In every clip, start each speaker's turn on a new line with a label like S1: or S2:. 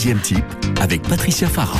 S1: Deuxième type avec Patricia Farah.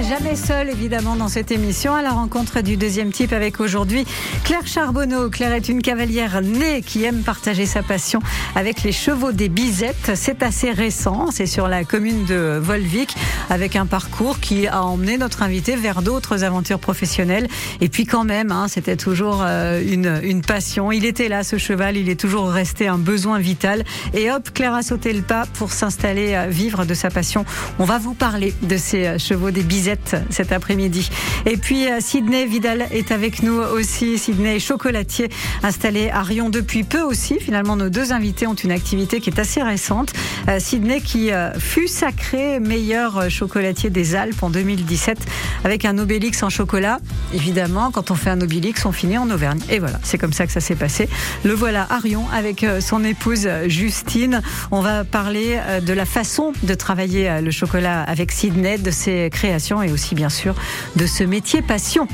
S2: Jamais seule, évidemment, dans cette émission, à la rencontre du deuxième type avec aujourd'hui Claire Charbonneau. Claire est une cavalière née qui aime partager sa passion avec les chevaux des bisettes. C'est assez récent, c'est sur la commune de Volvic, avec un parcours qui a emmené notre invité vers d'autres aventures professionnelles. Et puis quand même, hein, c'était toujours euh, une, une passion. Il était là, ce cheval, il est toujours resté un besoin vital. Et hop, Claire a sauté le pas pour s'installer, à vivre de sa passion. On va vous parler de ces euh, chevaux des bisettes cet après-midi. Et puis euh, Sydney Vidal est avec nous aussi. Sydney chocolatier installé à Rion depuis peu aussi. Finalement, nos deux invités ont une activité qui est assez récente. Euh, Sydney qui euh, fut sacré meilleur chocolatier des Alpes en 2017 avec un Obélix en chocolat. Évidemment, quand on fait un Obélix, on finit en Auvergne. Et voilà, c'est comme ça que ça s'est passé. Le voilà à Rion avec son épouse Justine. On va parler de la façon de travailler le chocolat avec Sydney, de ses créations et aussi bien sûr de ce métier passion.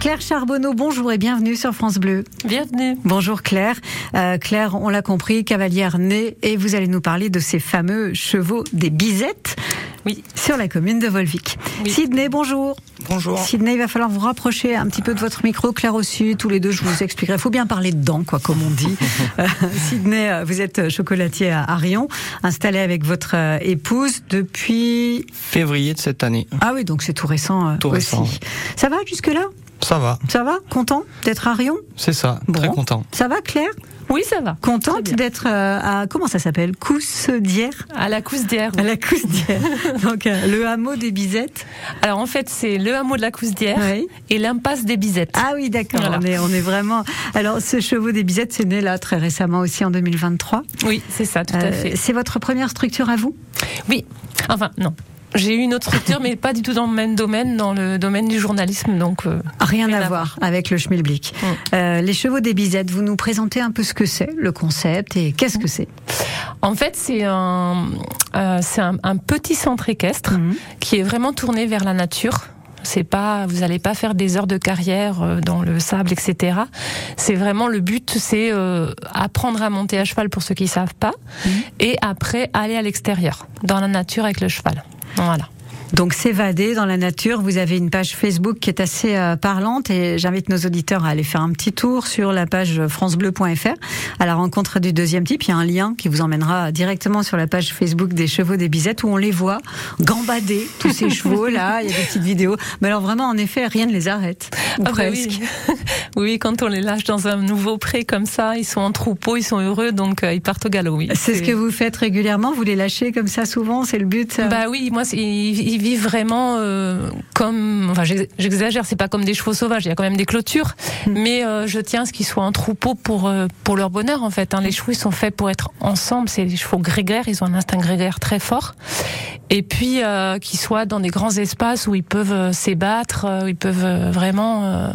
S2: Claire Charbonneau, bonjour et bienvenue sur France Bleu.
S3: Bienvenue.
S2: Bonjour Claire. Euh, Claire, on l'a compris, cavalière née, et vous allez nous parler de ces fameux chevaux des bisettes.
S3: Oui.
S2: Sur la commune de Volvic.
S3: Oui.
S2: Sydney, bonjour.
S4: Bonjour.
S2: Sydney, il va falloir vous rapprocher un petit peu de votre micro, Claire aussi, tous les deux, je vous expliquerai. Il faut bien parler dedans, quoi, comme on dit. Euh, Sydney, euh, vous êtes chocolatier à Arion, installé avec votre euh, épouse depuis...
S4: Février de cette année.
S2: Ah oui, donc c'est tout récent euh,
S4: Tout
S2: aussi.
S4: récent, oui.
S2: Ça va jusque-là?
S4: Ça va,
S2: Ça va Content d'être à Rion
S4: c'est ça.
S2: Bon.
S4: Très content.
S2: Ça va Claire
S3: Oui, ça va.
S2: Contente d'être euh, à... Comment ça s'appelle? Coussedière
S3: À la Cousedière.
S2: À la Coussedière. donc euh, le hameau des Bisettes.
S3: Alors en fait, c'est le hameau de la Cousedière
S2: Oui.
S3: et l'impasse des Bisettes.
S2: Ah oui, d'accord.
S3: Voilà.
S2: On, est, on est vraiment... Alors ce chevaux des Bisettes, c'est né là très récemment aussi en 2023.
S3: Oui, c'est ça, tout à
S2: Euh,
S3: fait.
S2: c'est votre première structure à vous?
S3: Oui. Enfin, non. J'ai eu une autre structure, mais pas du tout dans le même domaine, dans le domaine du journalisme. Donc, euh,
S2: Rien
S3: Rien
S2: à
S3: à
S2: voir avec le schmilblick.
S3: Mm.
S2: Euh, les chevaux des Bisettes, vous nous présentez un peu ce que c'est, le concept et qu'est-ce que c'est?
S3: En fait, c'est un, euh, c'est un, un petit centre équestre
S2: Mhm.
S3: qui est vraiment tourné vers la nature. C'est pas, vous allez pas faire des heures de carrière euh, dans le sable, etc. C'est vraiment le but, c'est euh, apprendre à monter à cheval pour ceux qui savent pas,
S2: Mhm.
S3: et après aller à l'extérieur, dans la nature avec le cheval. Voilà.
S2: Donc s'évader dans la nature, vous avez une page Facebook qui est assez euh, parlante et j'invite nos auditeurs à aller faire un petit tour sur la page francebleu.fr à la rencontre du deuxième type. Il y a un lien qui vous emmènera directement sur la page Facebook des chevaux des bisettes où on les voit gambader, tous ces chevaux là, il y a des petites vidéos. Mais alors vraiment, en effet, rien ne les arrête. Ou
S3: Ah bah oui. oui, quand on les lâche dans un nouveau pré comme ça, ils sont en troupeau, ils sont heureux, donc euh, ils partent au galop. Oui.
S2: C'est ce que vous faites régulièrement, vous les lâchez comme ça souvent, c'est le but ça
S3: Bah oui, moi, ils, ils vivent vraiment euh, comme, enfin, j'ex- j'exagère, c'est pas comme des chevaux sauvages. Il y a quand même des clôtures,
S2: Mm.
S3: mais euh, je tiens à ce qu'ils soient en troupeau pour euh, pour leur bonheur en fait. hein. Les chevaux, ils sont faits pour être ensemble. C'est des chevaux grégaires, ils ont un instinct grégaire très fort. Et puis euh, qu'ils soient dans des grands espaces où ils peuvent euh, s'ébattre, où ils peuvent euh, vraiment.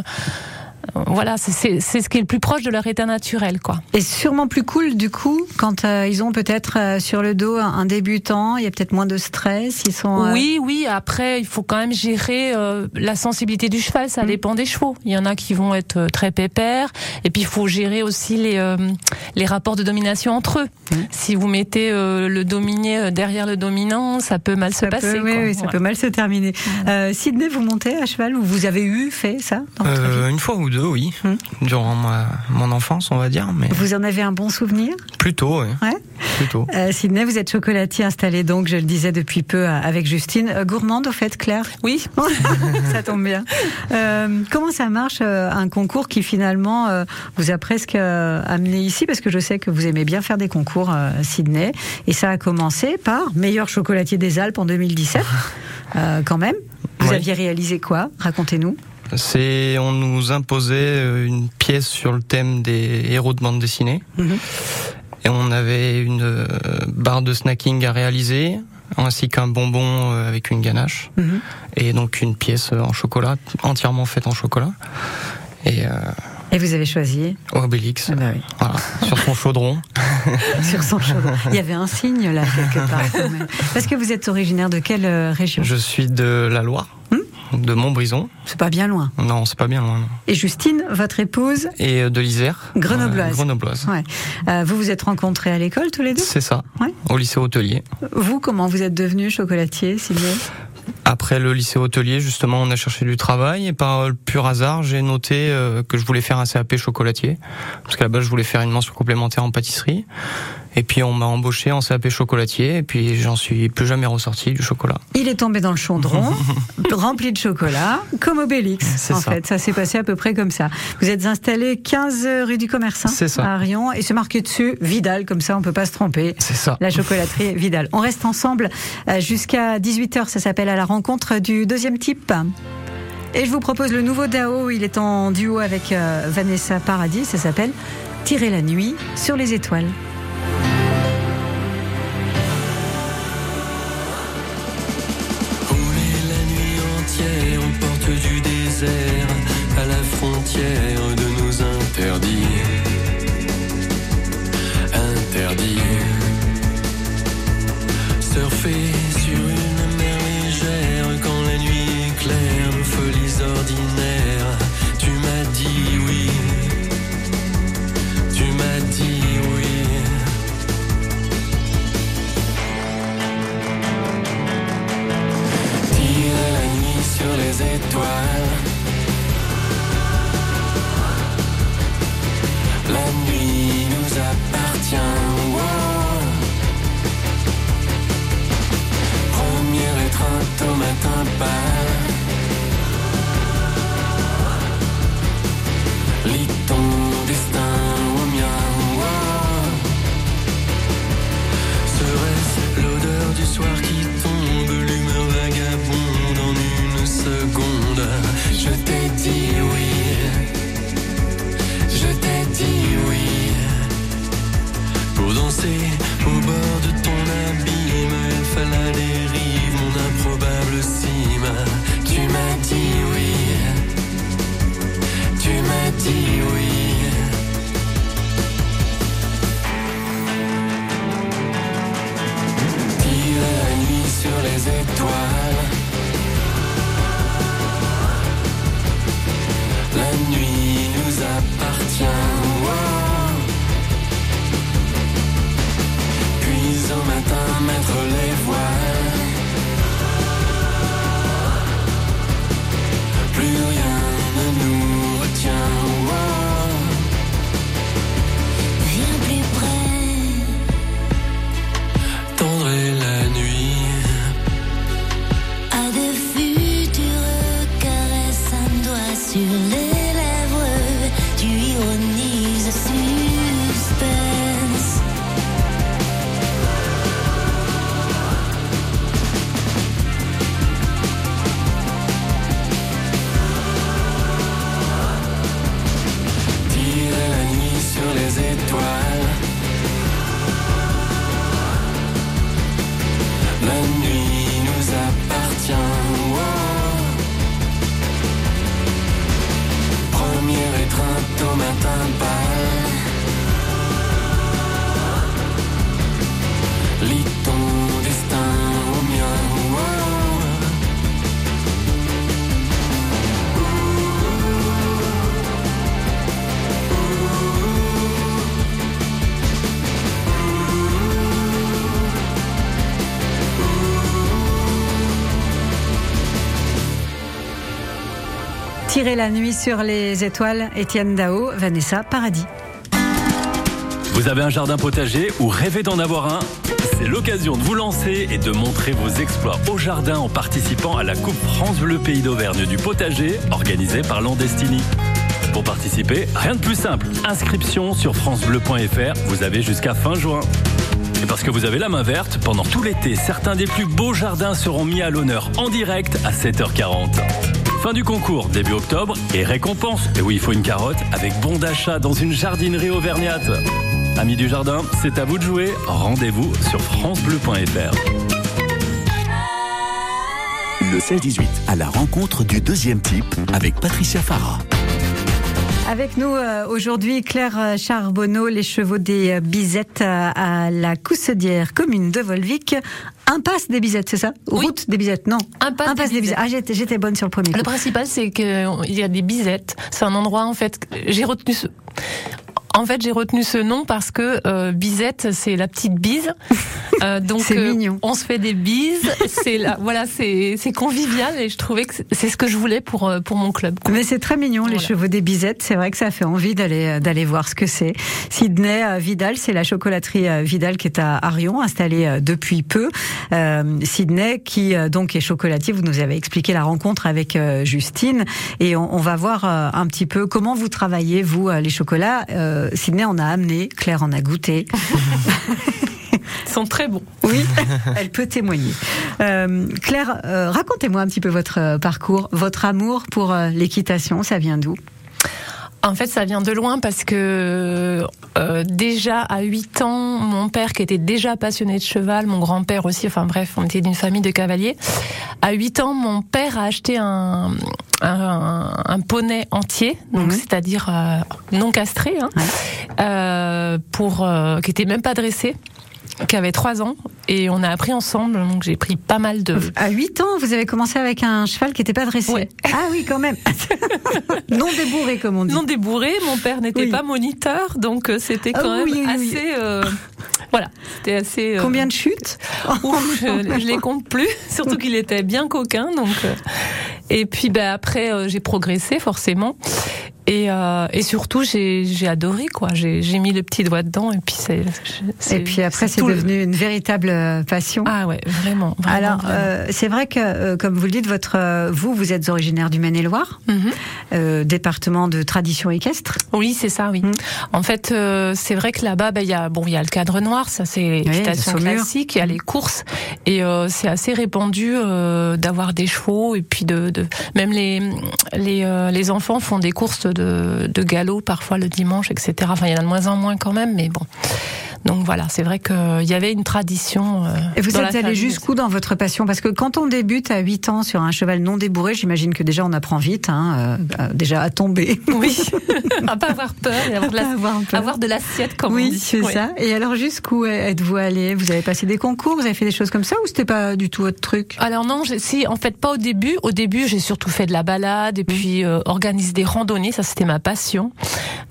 S3: Voilà, c'est- ce qui est le plus proche de leur état naturel, quoi.
S2: Et sûrement plus cool du coup quand euh, ils ont peut-être euh, sur le dos un, un débutant, il y a peut-être moins de stress, ils sont euh,
S3: Oui, oui. Après, il faut quand même gérer euh, la sensibilité du cheval. Ça
S2: Mm.
S3: dépend des chevaux. Il y en a qui vont être euh, très pépères. Et puis, il faut gérer aussi les euh, les rapports de domination entre eux.
S2: Mm.
S3: Si vous mettez euh, le dominé derrière le dominant, ça peut mal
S2: ça
S3: se passer.
S2: oui,
S3: quoi.
S2: oui, ça
S3: Ouais.
S2: peut mal se terminer. Euh, Sydney, vous montez à cheval ou vous avez eu fait ça dans votre
S4: Euh,
S2: vie?
S4: une fois ou deux, oui.
S2: Hmm.
S4: Durant ma, mon enfance, on va dire, mais
S2: Vous en avez un bon souvenir?
S4: Plutôt, oui.
S2: Ouais.
S4: Plutôt.
S2: euh, Sydney, vous êtes chocolatier installé donc, je le disais depuis peu euh, avec Justine. Euh, gourmande au fait, Claire?
S3: Oui.
S2: ça tombe bien. Euh, comment ça marche un concours qui finalement euh, vous a presque euh, amené ici? Parce que je sais que vous aimez bien faire des concours euh, Sydney et ça a commencé par meilleur chocolatier des Alpes en 2017 euh, quand même. Vous
S4: Oui.
S2: aviez réalisé quoi? Racontez-nous.
S4: C'est, on nous imposait euh, une pièce sur le thème des héros de bande dessinée.
S2: Mhm.
S4: Et on avait une euh, barre de snacking à réaliser, ainsi qu'un bonbon euh, avec une ganache.
S2: Mhm.
S4: Et donc une pièce en chocolat, entièrement faite en chocolat. Et euh,
S2: Et vous avez choisi
S4: Obélix,
S2: Ah bah oui.
S4: voilà, sur son chaudron.
S2: sur son chaudron. Il y avait un signe là quelque part. Parce que vous êtes originaire de quelle région?
S4: Je suis de la Loire. De Montbrison.
S5: C'est pas bien loin.
S4: Non, c'est pas bien loin. non.
S5: Et Justine, votre épouse,
S4: Et euh, de l'Isère.
S5: Grenobloise.
S4: Euh, Grenobloise.
S5: ouais. Euh, vous vous êtes rencontrés à l'école tous les deux?
S4: C'est ça.
S5: Ouais.
S4: Au lycée hôtelier.
S5: Vous, comment vous êtes devenu chocolatier, Sylvie?
S4: Après le lycée hôtelier, justement, on a cherché du travail et par le pur hasard, j'ai noté euh, que je voulais faire un CAP chocolatier parce qu'à la base, je voulais faire une mention complémentaire en pâtisserie. Et puis on m'a embauché en CAP chocolatier et puis j'en suis plus jamais ressorti du chocolat.
S5: Il est tombé dans le chaudron, rempli de chocolat, comme Obélix.
S4: C'est
S5: En
S4: ça.
S5: fait, ça s'est passé à peu près comme ça. Vous êtes installé 15 rue du Commerce hein, à Rion et c'est marqué dessus Vidal, comme ça on peut pas se tromper.
S4: C'est ça.
S5: La chocolaterie Vidal. On reste ensemble euh, jusqu'à 18h, ça s'appelle à la rencontre du deuxième type. Et je vous propose le nouveau DAO, il est en duo avec euh, Vanessa Paradis, ça s'appelle Tirer la nuit sur les étoiles.
S2: Tirer la nuit sur les étoiles,
S5: Étienne Dao, Vanessa Paradis.
S6: Vous avez un jardin potager ou rêvez d'en avoir un? C'est l'occasion de vous lancer et de montrer vos exploits au jardin en participant à la Coupe France Bleu Pays d'Auvergne du potager organisée par Landestini. Pour participer, rien de plus simple. Inscription sur francebleu.fr, vous avez jusqu'à fin juin. Et parce que vous avez la main verte, pendant tout l'été, certains des plus beaux jardins seront mis à l'honneur en direct à 7h40. Fin du concours, début octobre, et récompense. Et oui, il faut une carotte avec bon d'achat dans une jardinerie auvergnate. Amis du jardin, c'est à vous de jouer. Rendez-vous sur francebleu.fr.
S1: Le 16-18, à la rencontre du deuxième type avec Patricia Farah.
S2: Avec nous euh, aujourd'hui Claire Charbonneau, les chevaux des Bizettes euh, à la Coussedière, commune de Volvic. Impasse des Bizettes, c'est ça
S3: Oui.
S2: Route des Bizettes, non.
S3: Impasse des.
S2: Bizettes. Ah, j'étais, j'étais bonne sur le premier.
S3: Le
S2: coup.
S3: principal, c'est qu'il y a des bisettes. C'est un endroit, en fait, j'ai retenu ce... En fait, j'ai retenu ce nom parce que euh, bisette, c'est la petite bise. Euh, donc,
S2: C'est mignon.
S3: on se fait des bises. C'est la- voilà, c'est c'est convivial et je trouvais que c'est- ce que je voulais pour euh, pour mon club. quoi.
S2: Mais c'est très mignon, les chevaux des bizettes. C'est vrai que ça fait envie d'aller euh, d'aller voir ce que c'est. Sydney euh, Vidal, c'est la chocolaterie euh, Vidal qui est à Arion, installée euh, depuis peu. Euh, Sydney, qui euh, donc est chocolatier, vous nous avez expliqué la rencontre avec euh, Justine, et on, on va voir euh, un petit peu comment vous travaillez vous euh, les chocolats. Euh, Sydney en a amené, Claire en a goûté.
S3: Ils sont très bons.
S2: Oui, elle peut témoigner. Euh, Claire, euh, racontez-moi un petit peu votre euh, parcours, votre amour pour l'équitation. Ça vient d'où?
S3: En fait, ça vient de loin parce que euh, déjà à 8 ans, mon père qui était déjà passionné de cheval, mon grand-père aussi, enfin bref, on était d'une famille de cavaliers. À 8 ans, mon père a acheté un, un, un poney entier, donc
S2: Mhm.
S3: c'est-à-dire euh, non castré, hein, euh, pour euh, qui était même pas dressé, qui avait 3 ans, et on a appris ensemble. Donc j'ai pris pas mal de
S2: À 8 ans, vous avez commencé avec un cheval qui n'était pas dressé.
S3: Ouais.
S2: Ah oui, quand même. non débourré, comme on dit.
S3: non débourré. Mon père n'était
S2: Oui.
S3: pas moniteur, donc euh, c'était
S2: Ah
S3: quand
S2: oui,
S3: même
S2: oui,
S3: assez. euh, voilà, c'était assez. euh,
S2: Combien de chutes
S3: Ouf, je, je les compte plus, surtout qu'il était bien coquin. Donc, et puis ben après, euh, j'ai progressé forcément, et, euh, et surtout j'ai j'ai adoré quoi. J'ai j'ai mis le petit doigt dedans, et puis c'est.
S2: Et puis après, c'est
S3: tout le-
S2: devenu une véritable euh, passion.
S3: Ah ouais, vraiment. vraiment,
S2: Alors, euh, c'est vrai que, euh, comme vous le dites, votre, euh, vous, vous êtes originaire du Maine-et-Loire,
S3: Mhm.
S2: euh, département de tradition équestre.
S3: Oui, c'est ça, oui.
S2: Mm.
S3: En fait, c'est vrai que là-bas, ben, il y a bon, il y a le cadre noir, ça c'est l'équitation
S2: saumure.
S3: classique, il y a les courses, et c'est assez répandu d'avoir des chevaux, et puis de, de même les les les enfants font des courses de galop parfois le dimanche, etc. Enfin, il y en a de moins en moins quand même, mais bon. Donc voilà, c'est vrai qu'il y avait une tradition. euh,
S2: Et vous êtes allé jusqu'où dans votre passion? Parce que quand on débute à 8 ans sur un cheval non débourré, j'imagine que déjà on apprend vite, hein, euh, déjà à tomber.
S3: Oui, à pas avoir peur et avoir de la-
S2: avoir peur.
S3: avoir de l'assiette comme on
S2: oui,
S3: dit.
S2: c'est
S3: Ouais.
S2: ça. Et alors jusqu'où êtes-vous allé? Vous avez passé des concours, vous avez fait des choses comme ça ou c'était pas du tout votre truc?
S3: Alors non, j'ai- si en fait pas au début. Au début, j'ai surtout fait de la balade et puis euh, organiser des randonnées. Ça, c'était ma passion.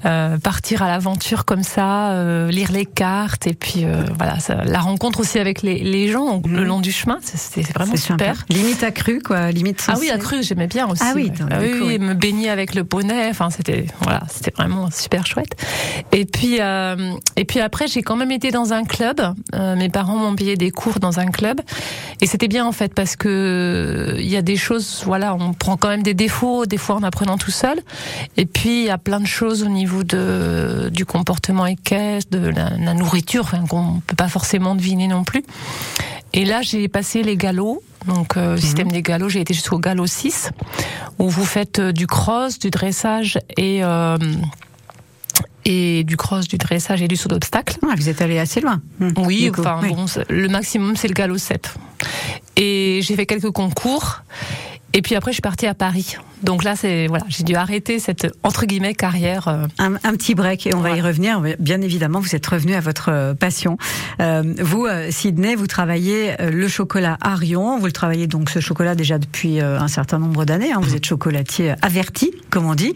S3: Euh, partir à l'aventure comme ça, euh, lire les cartes et puis euh, voilà, ça- la rencontre aussi avec les, les gens le long du chemin. C'était vraiment super.
S2: Limite accru, quoi. Limite
S3: Ah oui,
S2: sensible.
S3: la crue, j'aimais bien aussi.
S2: Ah oui,
S3: Ah oui,
S2: d'accord,
S3: oui,
S2: oui.
S3: me baigner avec le poney. Enfin, c'était voilà, c'était vraiment super chouette. Et puis euh, et puis après, j'ai quand même été dans un club. Euh, mes parents m'ont payé des cours dans un club, et c'était bien en fait parce que il y a des choses. Voilà, on prend quand même des défauts des fois en apprenant tout seul. Et puis il y a plein de choses au niveau de du comportement équestre, de la, la nourriture, enfin, qu'on peut pas forcément deviner non plus. Et là, j'ai passé les galops. Donc, euh, système des galops, j'ai été jusqu'au galop 6, où vous faites euh, du cross, du dressage et, euh, et du cross, du dressage et du saut d'obstacle.
S2: Ah, vous êtes allé assez loin. Hum,
S3: Oui, enfin,
S2: oui.
S3: bon, le maximum, c'est le galop 7. Et j'ai fait quelques concours. Et puis après, je suis partie à Paris. Donc là, c'est voilà, j'ai dû arrêter cette entre guillemets carrière. euh,
S2: Un, un petit break et on va y revenir. Bien évidemment, vous êtes revenu à votre euh, passion. Euh, vous, Sydney, vous travaillez le chocolat Arion. Vous le travaillez donc ce chocolat déjà depuis un certain nombre d'années. hein. Vous êtes chocolatier averti, comme on dit.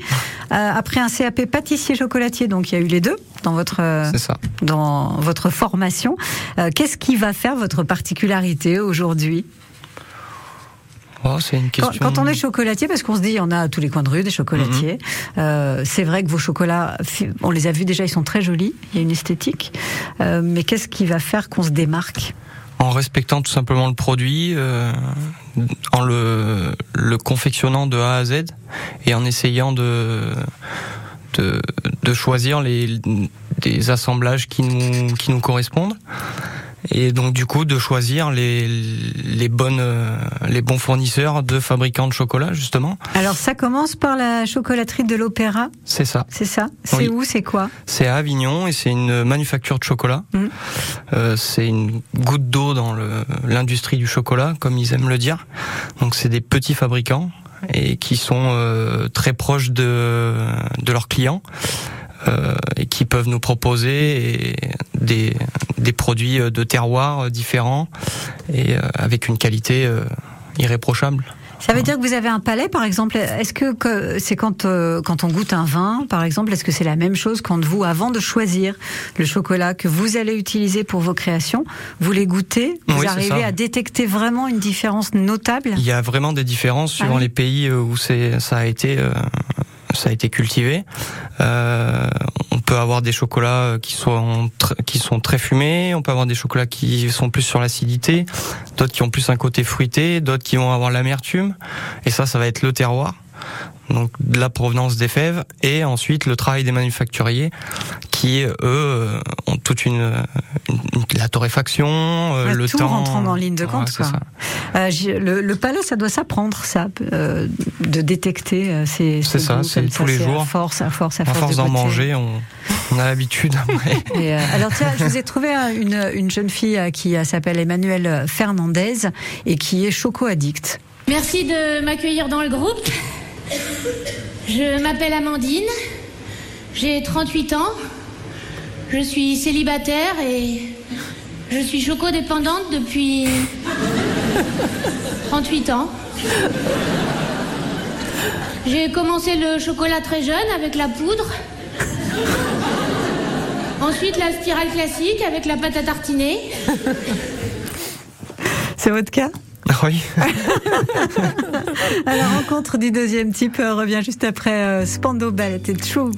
S2: Euh, après un CAP pâtissier chocolatier, donc il y a eu les deux dans votre
S4: ça.
S2: dans votre formation. Euh, Qu'est-ce qui va faire votre particularité aujourd'hui?
S4: Oh, c'est une
S2: quand,
S4: question.
S2: quand on est chocolatier, parce qu'on se dit, il y en a à tous les coins de rue des chocolatiers. euh, c'est vrai que vos chocolats, on les a vus déjà, ils sont très jolis. Il y a une esthétique. Euh, mais qu'est-ce qui va faire qu'on se démarque?
S4: En respectant tout simplement le produit, euh, en le, le confectionnant de A à Z et en essayant de, de, de choisir les, des assemblages qui nous, qui nous correspondent. Et donc du coup de choisir les, les bonnes euh, les bons fournisseurs de fabricants de chocolat justement.
S2: Alors, ça commence par la chocolaterie de l'Opéra,
S4: C'est ça.
S2: c'est ça C'est
S4: Oui.
S2: où C'est quoi
S4: C'est à Avignon et c'est une manufacture de chocolat.
S2: Mhm.
S4: Euh, c'est une goutte d'eau dans l'industrie du chocolat, comme ils aiment le dire. Donc c'est des petits fabricants et qui sont euh, très proches de, de leurs clients euh, et qui peuvent nous proposer des, des produits de terroir différents et euh, avec une qualité euh, irréprochable.
S2: Ça veut dire que vous avez un palais, par exemple. Est-ce que, que c'est quand euh, quand on goûte un vin, par exemple, est-ce que c'est la même chose quand vous, avant de choisir le chocolat que vous allez utiliser pour vos créations, vous les goûtez, vous
S4: Oui,
S2: arrivez à détecter vraiment une différence notable?
S4: Il y a vraiment des différences suivant
S2: Ah oui.
S4: les pays euh, où c'est ça a été euh, ça a été cultivé. Euh, on peut avoir des chocolats qui sont qui sont très fumés, on peut avoir des chocolats qui sont plus sur l'acidité, d'autres qui ont plus un côté fruité, d'autres qui vont avoir l'amertume et ça ça va être le terroir. Donc de la provenance des fèves et ensuite le travail des manufacturiers qui eux euh, ont toute une, une- une- la torréfaction, euh,
S2: Ouais,
S4: le
S2: tout
S4: temps
S2: rentrant en ligne de
S4: Ouais,
S2: compte,
S4: c'est
S2: quoi.
S4: ça.
S2: Euh, le, le palais, ça doit s'apprendre, ça, euh, de détecter euh, ces.
S4: C'est
S2: ces
S4: ça, c'est tous les jours.
S2: À force, à force, à
S4: À
S2: force.
S4: force
S2: de
S4: d'en manger, on, on a l'habitude
S2: euh, alors tiens, je vous ai trouvé une, une jeune fille euh, qui s'appelle Emmanuelle Fernandez et qui est choco-addict.
S7: Merci de m'accueillir dans le groupe. Je m'appelle Amandine, j'ai 38 ans, je suis célibataire et je suis choco-dépendante depuis 38 ans. J'ai commencé le chocolat très jeune avec la poudre. Ensuite la spirale classique avec la pâte à tartiner.
S2: C'est votre cas?
S4: Oui.
S2: La rencontre du deuxième type euh, revient juste après euh, Spando Ballet et True.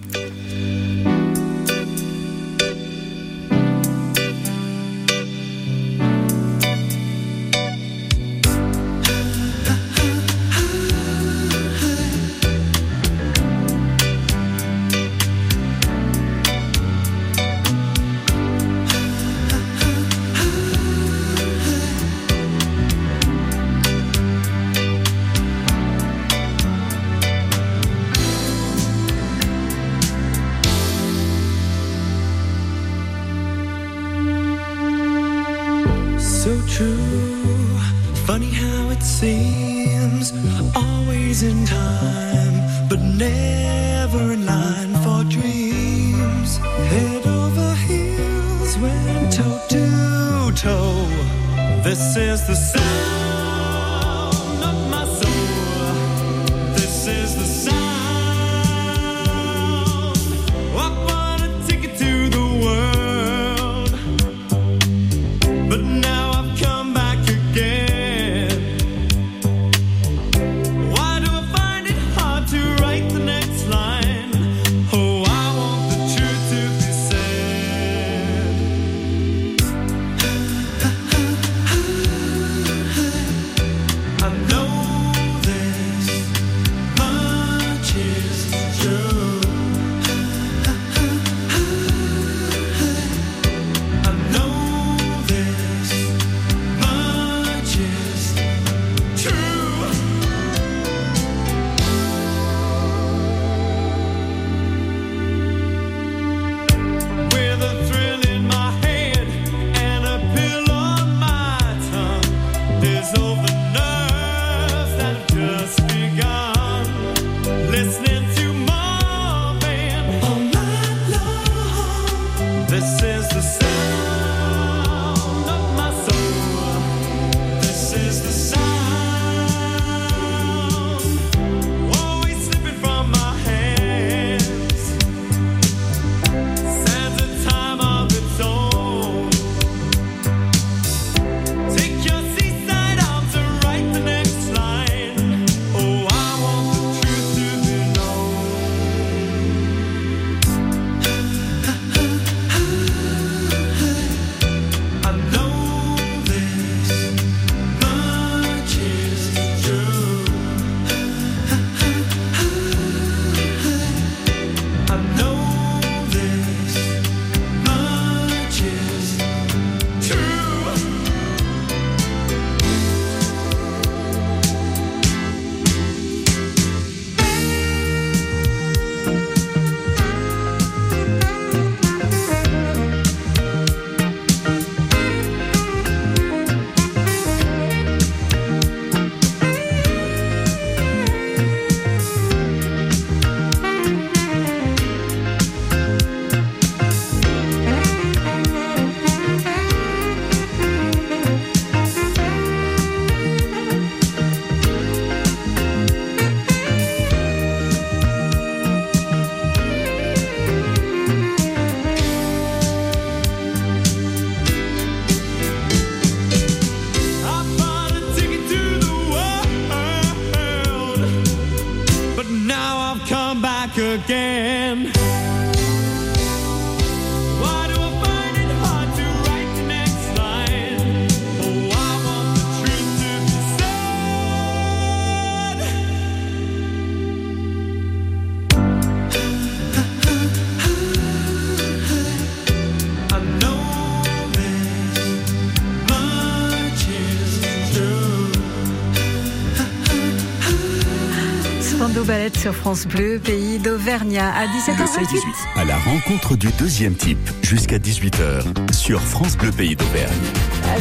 S2: Sur France Bleu, pays d'Auvergnat, à 17h28.
S1: À la rencontre du deuxième type, jusqu'à 18h, sur France Bleu Pays d'Auvergne.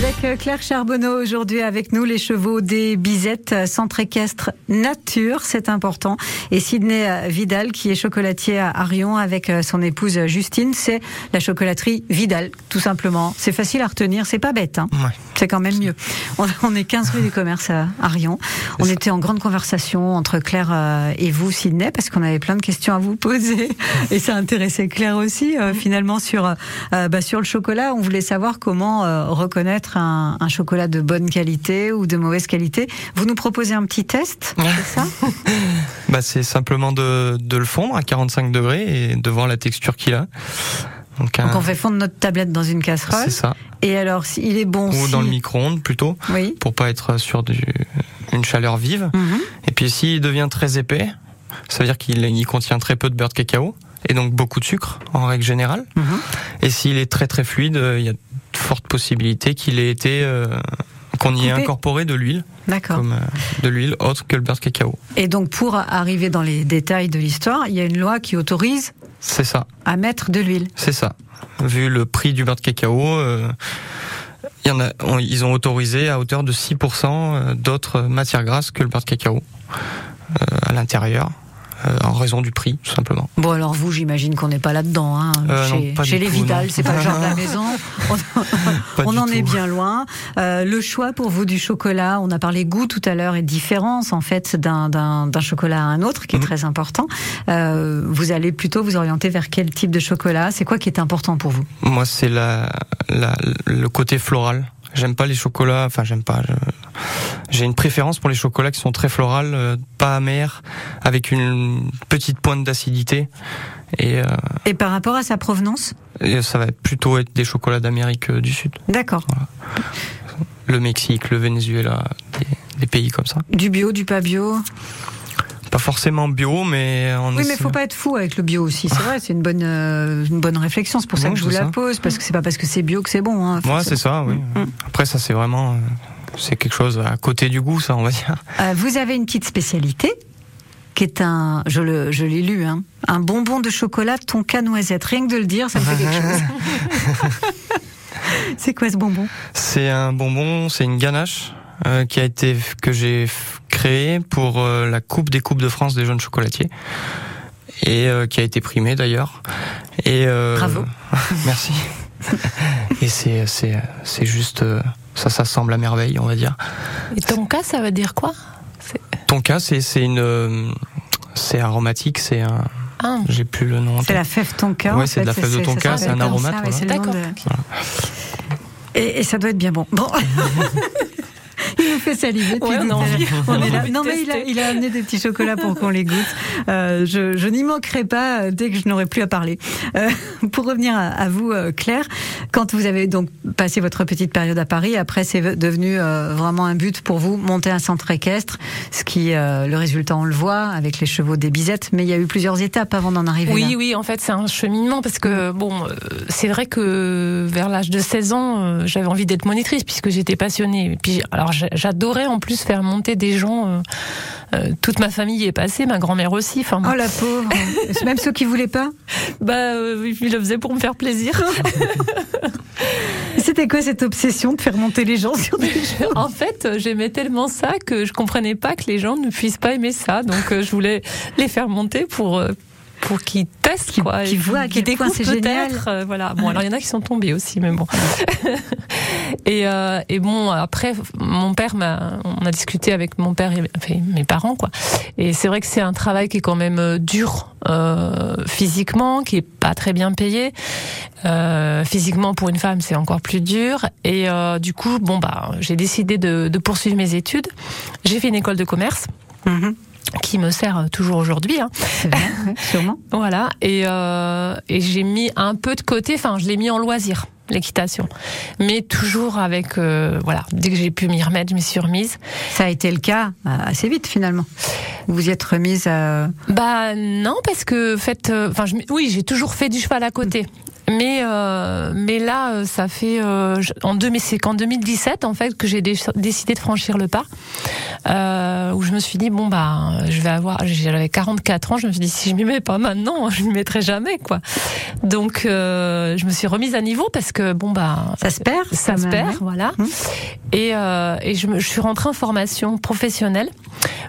S2: Avec euh, Claire Charbonneau aujourd'hui avec nous, les chevaux des Bizettes, euh, centre équestre nature, c'est important. Et Sydney euh, Vidal, qui est chocolatier à Arion avec son épouse Justine, c'est la chocolaterie Vidal, tout simplement. C'est facile à retenir, c'est pas bête. Hein.
S4: Ouais.
S2: C'est quand même mieux. On, est 15 rue du commerce à Arion. On
S4: ça.
S2: était en grande conversation entre Claire et vous, Sydney, parce qu'on avait plein de questions à vous poser. Et ça intéressait Claire aussi, euh, finalement, sur, euh, bah, sur le chocolat. On voulait savoir comment euh, reconnaître un, un chocolat de bonne qualité ou de mauvaise qualité. Vous nous proposez un petit test, c'est ça?
S4: Bah, c'est simplement de, de le fondre à 45 degrés et de voir la texture qu'il a. Donc, un-
S2: Donc on fait fondre notre tablette dans une casserole.
S4: c'est ça.
S2: Et alors, si- il est bon
S4: Ou
S2: si...
S4: dans le micro-ondes plutôt,
S2: Oui.
S4: pour pas être sur du, une chaleur vive.
S2: Mhm.
S4: Et puis s'il devient très épais, ça veut dire qu'il il contient très peu de beurre de cacao et donc beaucoup de sucre en règle générale.
S2: Mhm.
S4: Et s'il est très très fluide, euh, il y a de fortes possibilités qu'il ait été euh, qu'on y ait incorporé de l'huile,
S2: D'accord.
S4: comme euh, de l'huile autre que le beurre de cacao.
S2: Et donc, pour arriver dans les détails de l'histoire, il y a une loi qui autorise
S4: C'est ça,
S2: à mettre de l'huile.
S4: c'est ça. Vu le prix du beurre de cacao, euh, il y en a, on- ils ont autorisé à hauteur de 6% d'autres matières grasses que le beurre de cacao euh, à l'intérieur, euh, en raison du prix, tout simplement.
S2: Bon, alors vous, j'imagine qu'on n'est pas là-dedans. Hein,
S4: Euh,
S2: chez
S4: non, pas
S2: chez les Vidal, c'est pas le genre de la maison. On, en est bien loin. Euh, le choix pour vous du chocolat, on a parlé goût tout à l'heure et différence en fait d'un chocolat à un autre qui est
S4: Mhm.
S2: très important. Euh, vous allez plutôt vous orienter vers quel type de chocolat? C'est quoi qui est important pour vous?
S4: Moi, c'est la, la- le côté floral. J'aime pas les chocolats, enfin j'aime pas. J'ai une préférence pour les chocolats qui sont très florales, euh, pas amers, avec une petite pointe d'acidité. Et, euh,
S2: Et par rapport à sa provenance
S4: et ça va plutôt être des chocolats d'Amérique euh, du Sud,
S2: D'accord.
S4: le Mexique, le Venezuela, des, des pays comme ça.
S2: Du bio, du pas bio?
S4: Pas forcément bio, mais on
S2: Oui, mais
S4: essaie-
S2: faut pas être fou avec le bio aussi. C'est vrai, c'est une bonne, euh, une bonne réflexion. C'est pour ça
S4: Non,
S2: que je vous la pose, parce que c'est pas parce que c'est bio que c'est bon. Hein,
S4: Ouais, c'est ça, oui.
S2: Mm.
S4: Après, ça, c'est vraiment. euh, C'est quelque chose à côté du goût, ça, on va dire.
S2: Euh, vous avez une petite spécialité qui est un, je le, je l'ai lu, hein, un bonbon de chocolat tonka noisette. Rien que de le dire, ça me fait quelque chose. c'est quoi ce bonbon?
S4: C'est un bonbon, c'est une ganache euh, qui a été que j'ai créée pour euh, la Coupe des Coupes de France des jeunes chocolatiers et euh, qui a été primée d'ailleurs. Et euh,
S2: Bravo.
S4: merci. et c'est c'est c'est juste euh, ça s'assemble à merveille, on va dire.
S3: Et tonka, ça veut dire quoi?
S4: Tonka, c'est c'est une c'est aromatique, c'est un
S3: Ah,
S4: j'ai plus le nom.
S2: C'est la fève tonka.
S4: Ouais,
S2: en
S4: c'est de la fève de
S2: ça
S4: tonka, c'est un aromate,
S2: ça, ouais,
S4: voilà.
S2: de- Et, et ça doit être bien bon. Bon. Il nous fait saliver.
S3: Ouais, on
S2: est là. Non, mais il a,
S3: tester.
S2: il a amené des petits chocolats pour qu'on les goûte. Euh, je je n'y manquerai pas euh, dès que je n'aurai plus à parler. Euh, pour revenir à, à vous, euh, Claire, quand vous avez donc passé votre petite période à Paris, après c'est devenu vraiment un but pour vous, monter un centre équestre, ce qui, le résultat, on le voit avec les chevaux des bisettes, mais il y a eu plusieurs étapes avant d'en arriver
S3: Oui,
S2: là.
S3: oui, en fait, c'est un cheminement parce que, bon, c'est vrai que vers l'âge de 16 ans, j'avais envie d'être monitrice puisque j'étais passionnée. Et puis, alors, j'adorais en plus faire monter des gens. euh, euh, toute ma famille y est passée, ma grand-mère aussi. Enfin,
S2: Oh la pauvre Même ceux qui voulaient pas
S3: bah, euh, il le faisait pour me faire plaisir.
S2: C'était quoi cette obsession de faire monter les gens sur des chevaux
S3: en fait, euh, j'aimais tellement ça que je comprenais pas que les gens ne puissent pas aimer ça. Donc, je voulais les faire monter pour. Pour qu'ils testent
S2: Qu'ils-
S3: quoi,
S2: qu'ils voient point
S3: découvrent peut-être, euh, voilà. Bon, alors il y en a qui sont tombés aussi, mais bon. et, euh, et bon, après, mon père m'a, on a discuté avec mon père et enfin, mes parents, quoi. Et c'est vrai que c'est un travail qui est quand même euh, dur euh, physiquement, qui est pas très bien payé. Physiquement, pour une femme, c'est encore plus dur. Et du coup, bon bah, j'ai décidé de, de poursuivre mes études. J'ai fait une école de commerce.
S2: Mhm.
S3: Qui me sert toujours aujourd'hui. hein.
S2: Bien, sûrement.
S3: Voilà, et, euh, et j'ai mis un peu de côté, enfin, je l'ai mis en loisir, l'équitation. Mais toujours avec, euh, voilà, dès que j'ai pu m'y remettre, je m'y suis remise.
S2: Ça a été le cas euh, assez vite finalement. Vous y êtes remise à...
S3: Bah non, parce que fait, euh, enfin, oui, j'ai toujours fait du cheval à côté. Mais euh, mais là, euh, ça fait euh, en deux, mais c'est qu'en 2017 en fait que j'ai dé- décidé de franchir le pas, euh, où je me suis dit bon bah je vais avoir, j'avais 44 ans, je me suis dit si je m'y mets pas maintenant, je m'y mettrai jamais quoi. Donc euh, je me suis remise à niveau parce que bon bah
S2: Ça se perd
S3: ça se perd,
S2: ouais.
S3: voilà.
S2: Hum.
S3: Et, euh, et je, me, je suis rentrée en formation professionnelle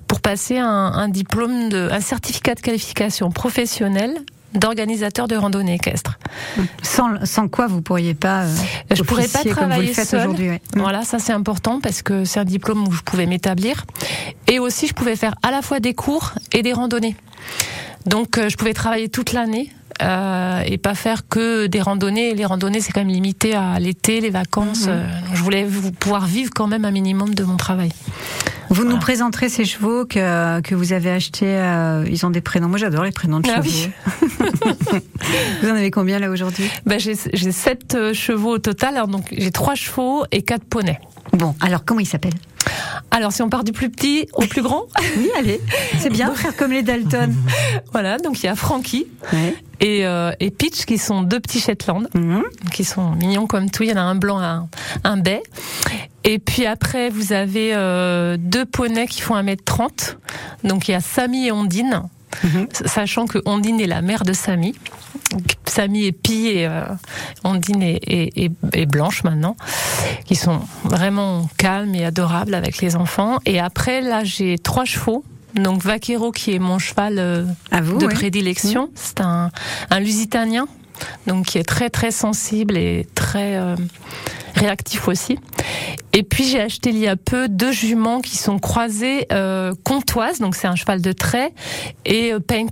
S3: pour passer un, un diplôme, de, un certificat de qualification professionnelle d'organisateur de randonnée équestre.
S2: Sans, sans quoi vous pourriez pas. euh,
S3: Je pourrais pas travailler
S2: ouais. Mm.
S3: Voilà, ça c'est important parce que c'est un diplôme où je pouvais m'établir. Et aussi, je pouvais faire à la fois des cours et des randonnées. Donc, euh, je pouvais travailler toute l'année. Euh, et pas faire que des randonnées. Les randonnées, c'est quand même limité à l'été, les vacances.
S2: Mhm.
S3: euh, donc je voulais vous- pouvoir vivre quand même un minimum de mon travail.
S2: Vous nous présenterez ces chevaux que, que vous avez achetés. euh, ils ont des prénoms. Moi, j'adore les prénoms de
S3: Ah
S2: chevaux. vous en avez combien là aujourd'hui?
S3: Ben, j'ai sept chevaux au total. Alors, donc, j'ai trois chevaux et quatre poneys.
S2: Bon, alors comment ils s'appellent
S3: Alors, si on part du plus petit au plus grand,
S2: Oui, allez. C'est bien faire comme les Dalton.
S3: voilà. Donc, il y a Frankie
S2: Ouais.
S3: et, euh, et Peach qui sont deux petits Shetland.
S2: Mhm.
S3: qui sont mignons comme tout. Il y en a un blanc, un, un bai. Et puis après, vous avez euh, deux poneys qui font 1m30. Donc il y a Samy et Ondine.
S2: Mhm.
S3: Sachant que Ondine est la mère de Samy. Samy est pie et euh, Ondine est- est- est blanche maintenant. Qui sont vraiment calmes et adorables avec les enfants. Et après, là, j'ai trois chevaux. Donc Vaquero qui est mon cheval euh,
S2: vous.
S3: de prédilection. C'est un, un lusitanien, donc qui est très très sensible et très euh, réactif aussi. Et puis j'ai acheté il y a peu deux juments qui sont croisés euh, comtoises, donc c'est un cheval de trait, et euh, paint.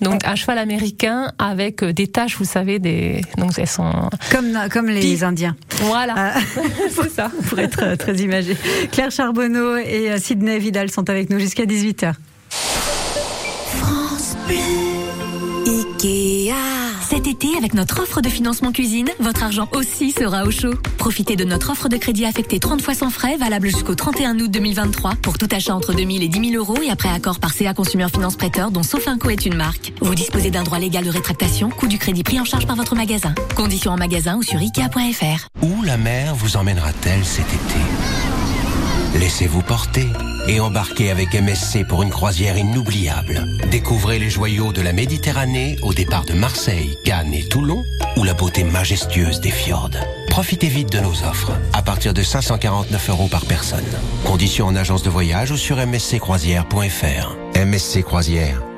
S3: Donc un cheval américain avec euh, des taches, vous savez, des donc elles sont
S2: Comme, comme les Indiens.
S3: voilà,
S2: Ah,
S3: c'est ça.
S2: pour être euh, très imagé. Claire Charbonneau et euh, Sydney Vidal sont avec nous jusqu'à 18h.
S8: Ikea. Cet été, avec notre offre de financement cuisine, votre argent aussi sera au chaud. Profitez de notre offre de crédit affecté 30 fois sans frais, valable jusqu'au 31 août 2023, pour tout achat entre 2000 et 10 000 euros et après accord par CA Consumer Finance Prêteur, dont Sofinco est une marque. Vous disposez d'un droit légal de rétractation, coût du crédit pris en charge par votre magasin. Conditions en magasin ou sur ikea.fr.
S9: Où la mer vous emmènera-t-elle cet été? Laissez-vous porter et embarquez avec MSC pour une croisière inoubliable. Découvrez les joyaux de la Méditerranée au départ de Marseille, Cannes et Toulon ou la beauté majestueuse des fjords. Profitez vite de nos offres à partir de 549 euros par personne. Conditions en agence de voyage ou sur msccroisière.fr. MSC Croisière.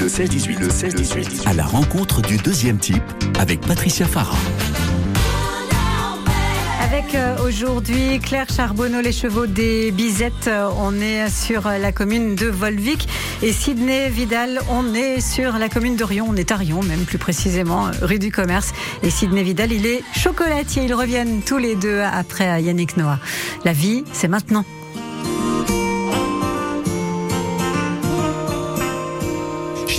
S1: Le 16-18, le 16-18, à la rencontre du deuxième type avec Patricia Farah.
S2: Avec euh, aujourd'hui Claire Charbonneau, les chevaux des Bizettes. Euh, On est sur euh, la commune de Volvic. Et Sydney Vidal, on est sur la commune de Rion. On est à Rion, même plus précisément, rue du Commerce. Et Sydney Vidal, il est chocolatier. Ils reviennent tous les deux après Yannick Noah. La vie, c'est maintenant.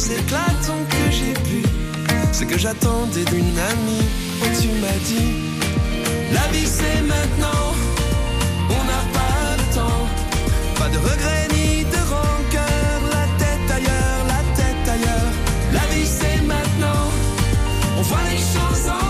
S10: choses éclatantes que j'ai pu. Ce que j'attendais d'une amie, oh tu m'as dit, la vie c'est maintenant, on n'a pas le temps, pas de regrets ni de rancœur, la
S11: tête ailleurs, la tête ailleurs, la vie c'est maintenant, on voit les choses en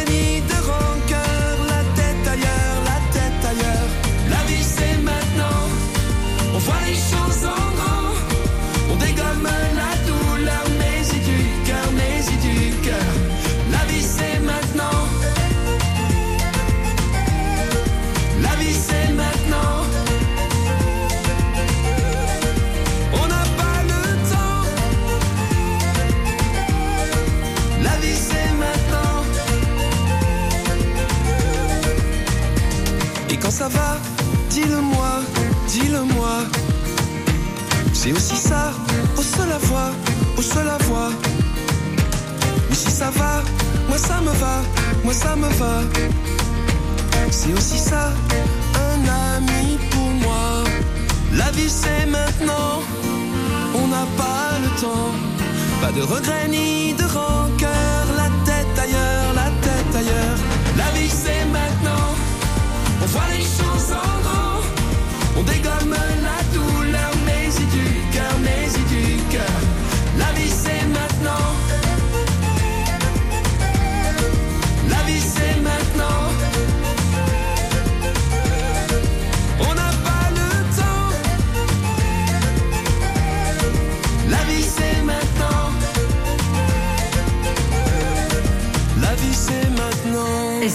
S11: C'est aussi ça, un ami pour moi. La vie c'est maintenant, on n'a pas le temps. Pas de regrets ni de rancœur,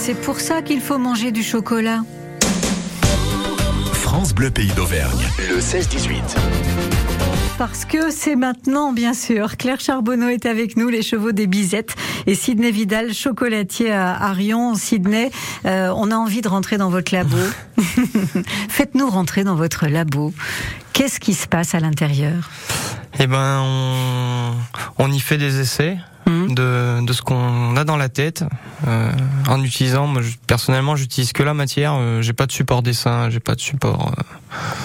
S11: c'est
S2: pour ça qu'il faut manger du chocolat.
S1: France Bleu Pays d'Auvergne, le 16-18.
S2: Parce que c'est maintenant, bien sûr. Claire Charbonneau est avec nous, les chevaux des bisettes, et Sidney Vidal, chocolatier à Arion. Sidney, euh, on a envie de rentrer dans votre labo. Faites-nous rentrer dans votre labo. Qu'est-ce qui se passe à l'intérieur?
S4: Eh ben, on, on y fait des essais de, de ce qu'on a dans la tête, euh, en utilisant. Moi, personnellement, j'utilise que la matière. euh, j'ai pas de support dessin, j'ai pas de support. euh,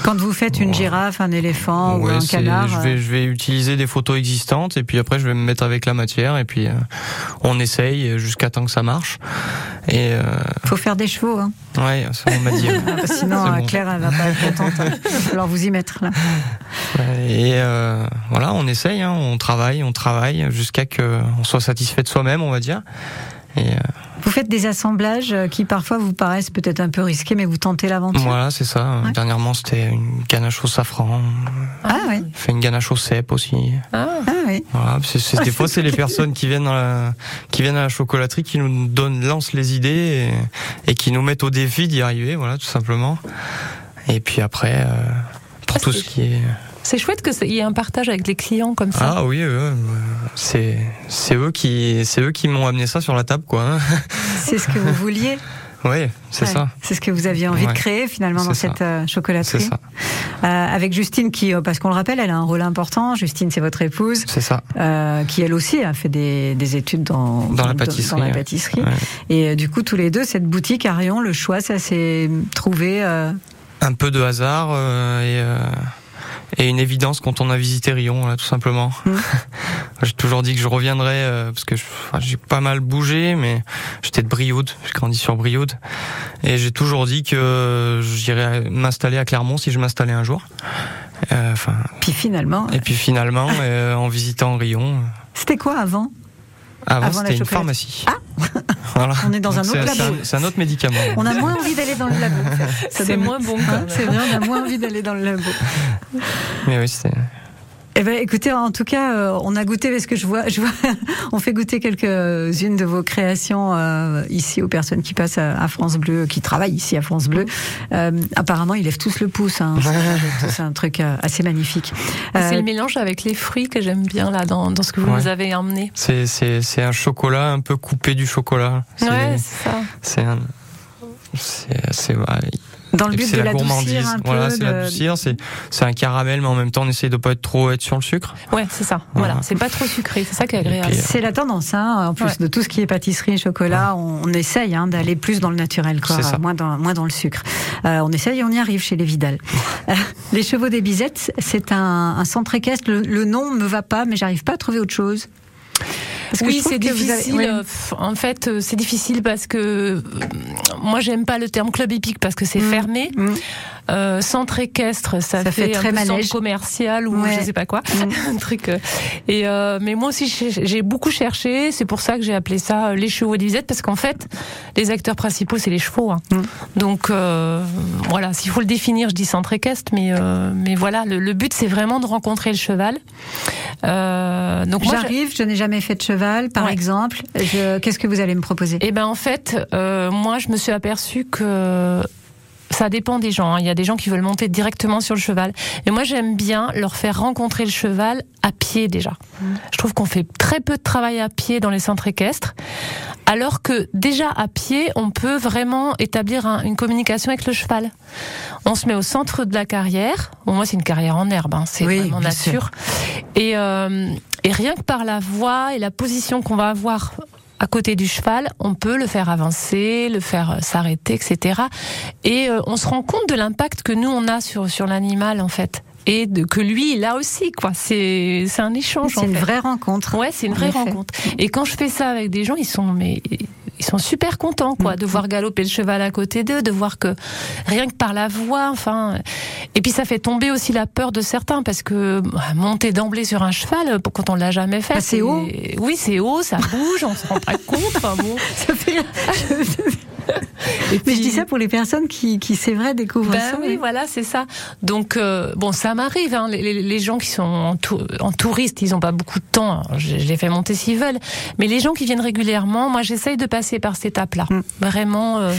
S2: Quand vous faites une girafe, un éléphant ou un canard
S4: je
S2: euh,
S4: vais, je vais utiliser des photos existantes et puis après, je vais me mettre avec la matière et puis euh, on essaye jusqu'à temps que ça marche. Et euh,
S2: faut faire des chevaux. Hein.
S4: ouais, ça on m'a dit.
S2: Ah, bah, Sinon,
S4: bon.
S2: Claire, elle va pas être contente. hein. Il falloir vous y mettre là.
S4: Et euh, voilà, on essaye, hein, on travaille, on travaille jusqu'à que on soit satisfait de soi-même, on va dire. Et euh,
S2: Vous faites des assemblages euh, qui parfois vous paraissent peut-être un peu risqués, mais vous tentez l'aventure.
S4: voilà, c'est ça.
S2: Ouais.
S4: Dernièrement, c'était une ganache au safran.
S2: Ah oui.
S4: On fait une ganache au cèpe aussi.
S2: Ah oui.
S4: Voilà, c'est, des fois, c'est les personnes qui viennent, la, qui viennent à la chocolaterie qui nous donnent, lancent les idées et, et qui nous mettent au défi d'y arriver, voilà, tout simplement. Et puis après, euh, pour tout ce qui est.
S3: C'est chouette qu'il y ait un partage avec les clients comme ça.
S4: Ah oui, euh, c'est, c'est eux qui, c'est eux qui m'ont amené ça sur la table, quoi.
S2: C'est ce que vous vouliez.
S4: Oui, c'est
S2: Ouais.
S4: ça.
S2: C'est ce que vous aviez envie
S4: Ouais.
S2: de créer finalement dans
S4: ça.
S2: cette euh, chocolaterie.
S4: C'est ça.
S2: Euh, avec Justine qui, euh, parce qu'on le rappelle, elle a un rôle important. Justine, c'est votre épouse.
S4: C'est ça.
S2: Euh, qui elle aussi a fait des, des études dans,
S4: Dans la pâtisserie,
S2: dans la pâtisserie.
S4: Ouais.
S2: Et du coup, tous les deux, cette boutique Arion, le choix, ça s'est trouvé.
S4: Un peu de hasard et, et une évidence quand on a visité Rion, là, tout simplement. j'ai toujours dit que je reviendrais euh, parce que enfin, j'ai pas mal bougé, mais j'étais de Brioude, j'ai grandi sur Brioude, et j'ai toujours dit que j'irais m'installer à Clermont si je m'installais un jour. Euh, Enfin.
S2: puis finalement.
S4: Et puis finalement, euh, en visitant Rion,
S2: C'était quoi avant
S4: avant,
S2: Avant la
S4: c'était une pharmacie.
S2: Ah
S4: Voilà.
S2: On est dans un autre labo.
S4: c'est un- autre médicament.
S2: On a moins envie d'aller dans le labo.
S3: C'est moins bon,
S2: Hein. C'est vrai, on a moins envie d'aller dans le labo.
S4: Mais oui, c'est.
S2: Eh ben, écoutez, en tout cas, euh, on a goûté parce que je vois, je vois, on fait goûter quelques-unes de vos créations euh, ici aux personnes qui passent à, à France Bleu, qui travaillent ici à France Bleu. Euh, apparemment, ils lèvent tous le pouce. Hein. C'est- C'est un truc euh, assez magnifique.
S3: C'est
S2: Euh,
S3: le mélange avec les fruits que j'aime bien là dans, dans ce que vous
S4: Ouais.
S3: nous avez emmené.
S4: C'est, c'est, c'est un chocolat un peu coupé du chocolat. C'est,
S3: Ouais, c'est ça.
S4: c'est un, c'est, c'est, ouais,
S2: Dans le but
S4: c'est
S2: de
S4: la gourmandise.
S2: un peu,
S4: Voilà, c'est
S2: de-
S4: l'adoucir. C'est c'est un caramel, mais en même temps, on essaye de pas être trop être sur le sucre.
S3: Ouais, c'est ça. Voilà, c'est pas trop sucré, c'est ça qui est agréable.
S2: C'est la tendance, hein, en plus
S3: Ouais.
S2: de tout ce qui est pâtisserie, chocolat, on, on essaye hein, d'aller plus dans le naturel, quoi,
S4: C'est ça.
S2: moins dans, moins dans le sucre. Euh, on essaye et on y arrive chez les Vidal. Euh, les Chevaux des Bizettes, c'est un, un centre équestre. Le, le nom me va pas, mais j'arrive pas à trouver autre chose. Parce
S3: oui, c'est
S2: avez-
S3: difficile.
S2: ouais.
S3: euh, En fait, euh, c'est difficile parce que euh, moi, j'aime pas le terme club épique parce que c'est
S2: Mm.
S3: fermé. Euh, centre équestre, ça,
S2: Ça fait
S3: un
S2: très
S3: peu centre commercial ou
S2: Ouais.
S3: je sais pas quoi,
S2: Mm.
S3: un truc. euh, Et euh, mais moi aussi, j'ai beaucoup cherché. C'est pour ça que j'ai appelé ça euh, les chevaux d'Isette parce qu'en fait, les acteurs principaux, c'est les chevaux. hein.
S2: Mm.
S3: Donc euh, voilà, s'il faut le définir, je dis centre équestre, mais euh, mais voilà, le, le but, c'est vraiment de rencontrer le cheval. Euh, donc je-
S2: J'arrive, je n'ai jamais fait de cheval, par
S3: Ouais.
S2: exemple. Qu'est-ce que vous allez me proposer?
S3: Eh ben en fait, euh, moi je me suis aperçue que ça dépend des gens. hein. Il y a des gens qui veulent monter directement sur le cheval. Et moi j'aime bien leur faire rencontrer le cheval à pied déjà. Je trouve qu'on fait très peu de travail à pied dans les centres équestres. Alors que déjà à pied, on peut vraiment établir un- une communication avec le cheval. On se met au centre de la carrière. Bon, moi, c'est une carrière en herbe, hein, c'est
S2: Oui,
S3: vraiment nature. Et, euh, et rien que par la voix et la position qu'on va avoir à côté du cheval, on peut le faire avancer, le faire euh, s'arrêter, etc. Et euh, on se rend compte de l'impact que nous on a sur sur l'animal en fait. Et de, que lui, il a aussi, quoi. C'est, c'est un échange.
S2: C'est une
S3: fait.
S2: vraie rencontre.
S3: Ouais, c'est une vraie rencontre. Et quand je fais ça avec des gens, ils sont, mais, ils sont super contents, quoi, de voir galoper le cheval à côté d'eux, de voir que rien que par la voix, enfin. Et puis ça fait tomber aussi la peur de certains parce que bah, monter d'emblée sur un cheval, euh, quand on l'a jamais fait,
S2: Bah, c'est haut.
S3: Oui, c'est haut, ça bouge, on se rend pas compte. Enfin bon.
S2: Ça fait Mais je dis ça pour les personnes qui, qui c'est vrai, découvrent
S3: Ben
S2: ça.
S3: oui, voilà, c'est ça. Donc euh, bon, ça m'arrive. Hein, les, gens qui sont en, tou- en touriste, ils ont pas beaucoup de temps. Alors, je, je les fais monter s'ils veulent. Mais les gens qui viennent régulièrement, moi, j'essaye de passer par cette étape-là.
S2: Mm.
S3: Vraiment, euh,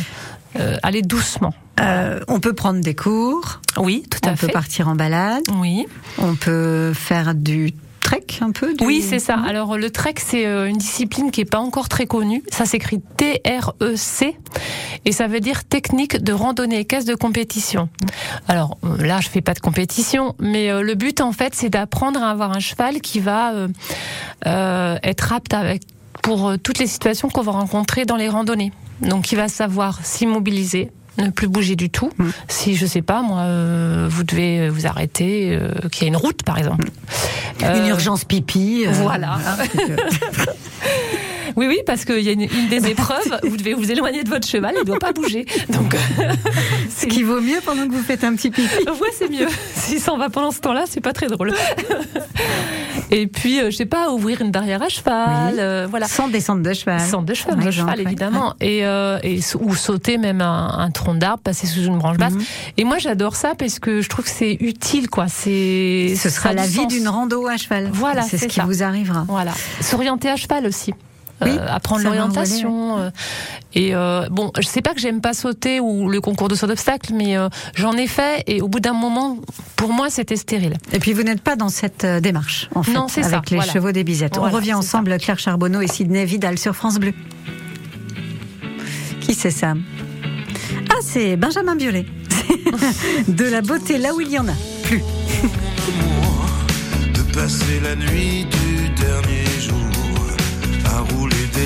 S3: euh, aller doucement.
S2: Euh, on peut prendre des cours.
S3: Oui, tout à
S2: on
S3: fait.
S2: peut partir en balade.
S3: Oui.
S2: On peut faire du trek un peu. du-
S3: Oui, c'est ça. Alors le trek, c'est euh, une discipline qui est pas encore très connue. Ça s'écrit T-R-E-C et ça veut dire technique de randonnée équestre de compétition. Alors euh, là, je fais pas de compétition, mais euh, le but en fait, c'est d'apprendre à avoir un cheval qui va euh, euh, être apte avec pour toutes les situations qu'on va rencontrer dans les randonnées. Donc, il va savoir s'immobiliser, ne plus bouger du tout. Si je sais pas, moi, euh, vous devez vous arrêter, euh, qu'il y a une route, par exemple.
S2: Une
S3: Euh,
S2: urgence pipi.
S3: voilà.
S2: euh,
S3: Oui, oui, parce qu'il y a une, une des épreuves, vous devez vous éloigner de votre cheval, il ne doit pas bouger. Donc,
S2: Ce qui vaut mieux pendant que vous faites un petit pipi.
S3: ouais, c'est mieux. S'il s'en va pendant ce temps-là, c'est pas très drôle. Et puis, euh, je sais pas, ouvrir une barrière à cheval,
S2: Oui.
S3: euh, voilà.
S2: Sans descendre de cheval.
S3: Sans de cheval, de cheval
S2: ouais.
S3: évidemment, et, euh, et ou sauter même un, un tronc d'arbre, passer sous une branche basse.
S2: Mhm.
S3: Et moi, j'adore ça parce que je trouve que c'est utile, quoi. C'est
S2: Ce sera la vie d'une rando à cheval.
S3: Voilà,
S2: c'est ce qui vous arrivera.
S3: Voilà. S'orienter à cheval aussi.
S2: Oui,
S3: Euh, apprendre
S2: savoir
S3: l'orientation. euh, et euh, bon, je sais pas que j'aime pas sauter ou le concours de saut d'obstacle, mais euh, j'en ai fait et au bout d'un moment, pour moi, c'était stérile.
S2: Et puis vous n'êtes pas dans cette euh, démarche, en fait,
S3: Non, c'est
S2: avec
S3: ça,
S2: les
S3: voilà.
S2: chevaux des bisettes. On revient ensemble, Claire Charbonneau et Sydney Vidal sur France Bleu. Qui c'est ça Ah, c'est Benjamin Biolay. de la beauté là où il y en a plus.
S10: de passer la nuit du dernier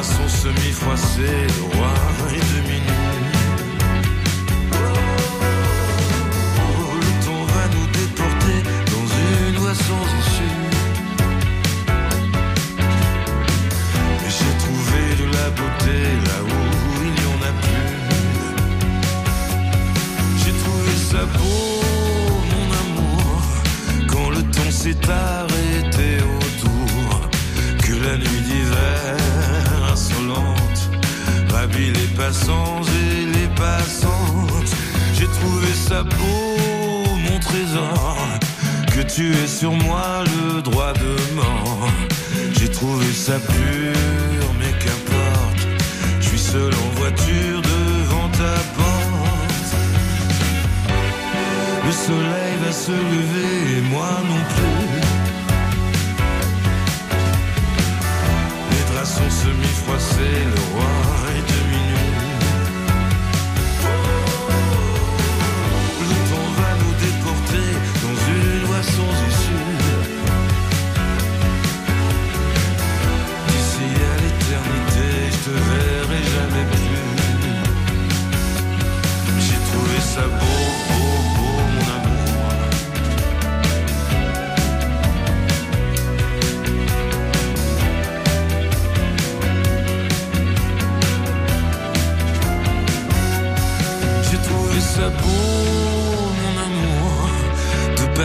S10: Les draps sont semi-froissés, roi et demi-nu. Oh, le temps va nous déporter dans une voie sans issue. Mais j'ai trouvé de la beauté là où il n'y en a plus. J'ai trouvé ça beau, mon amour, quand le temps s'est arrêté et les passantes. J'ai trouvé ça beau, mon trésor, que tu aies sur moi le droit de mort. J'ai trouvé ça pur, mais qu'importe. Je suis seul en voiture devant ta porte. Le soleil va se lever et moi non plus. Les draps sont semi-froissés, le roi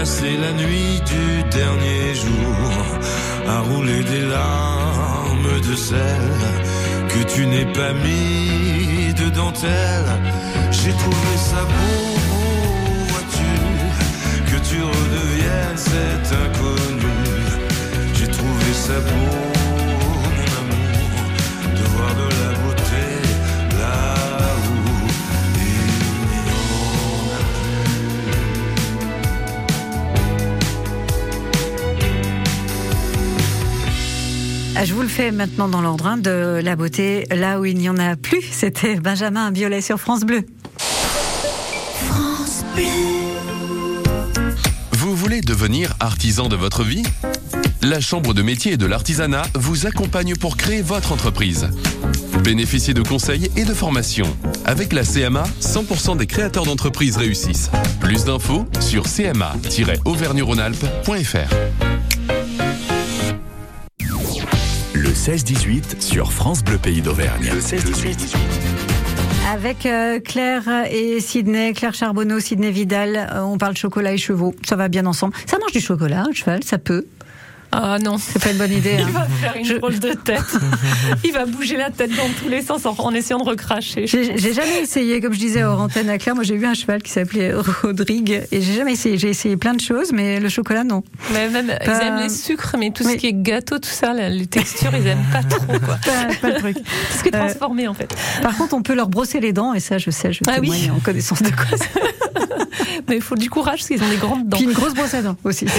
S10: passer la nuit du dernier jour à rouler des larmes de sel que tu n'es pas mis de dentelle. J'ai trouvé ça beau, vois-tu, que tu redeviennes cet inconnu. J'ai trouvé ça beau,
S2: le fais maintenant dans l'ordre hein, de la beauté, là où il n'y en a plus. C'était Benjamin Violet sur France Bleu.
S12: France Bleu.
S13: Vous voulez devenir artisan de votre vie? La Chambre de métier et de l'artisanat vous accompagne pour créer votre entreprise. Bénéficiez de conseils et de formations. Avec la CMA, 100% des créateurs d'entreprises réussissent. Plus d'infos sur cma-auvergne-rhône-alpes.fr.
S1: Le 16-18 sur France Bleu Pays d'Auvergne. Le 16-18.
S2: Avec euh, Claire et Sydney, Claire Charbonneau, Sydney Vidal, euh, on parle chocolat et chevaux. Ça va bien ensemble. Ça mange du chocolat, un cheval, ça peut.
S3: Ah non.
S2: C'est pas une bonne idée.
S3: Il
S2: hein.
S3: va faire une drôle de tête. Il va bouger la tête dans tous les sens en, en essayant de recracher.
S2: J'ai jamais essayé, comme je disais hors antenne à Claire, moi j'ai eu un cheval qui s'appelait Rodrigue et j'ai jamais essayé. J'ai essayé plein de choses, mais le chocolat non.
S3: Mais même,
S2: Pas-
S3: ils aiment les sucres, mais tout ce qui est gâteau, tout ça, les textures, ils aiment pas trop, quoi.
S2: Pas, pas le truc.
S3: Tout ce qui est transformé, en fait.
S2: Par contre, on peut leur brosser les dents et ça, je sais, je
S3: Ah oui.
S2: en connaissance de cause.
S3: Mais il faut du courage parce qu'ils ont des grandes dents.
S2: Puis une grosse brosse à dents aussi.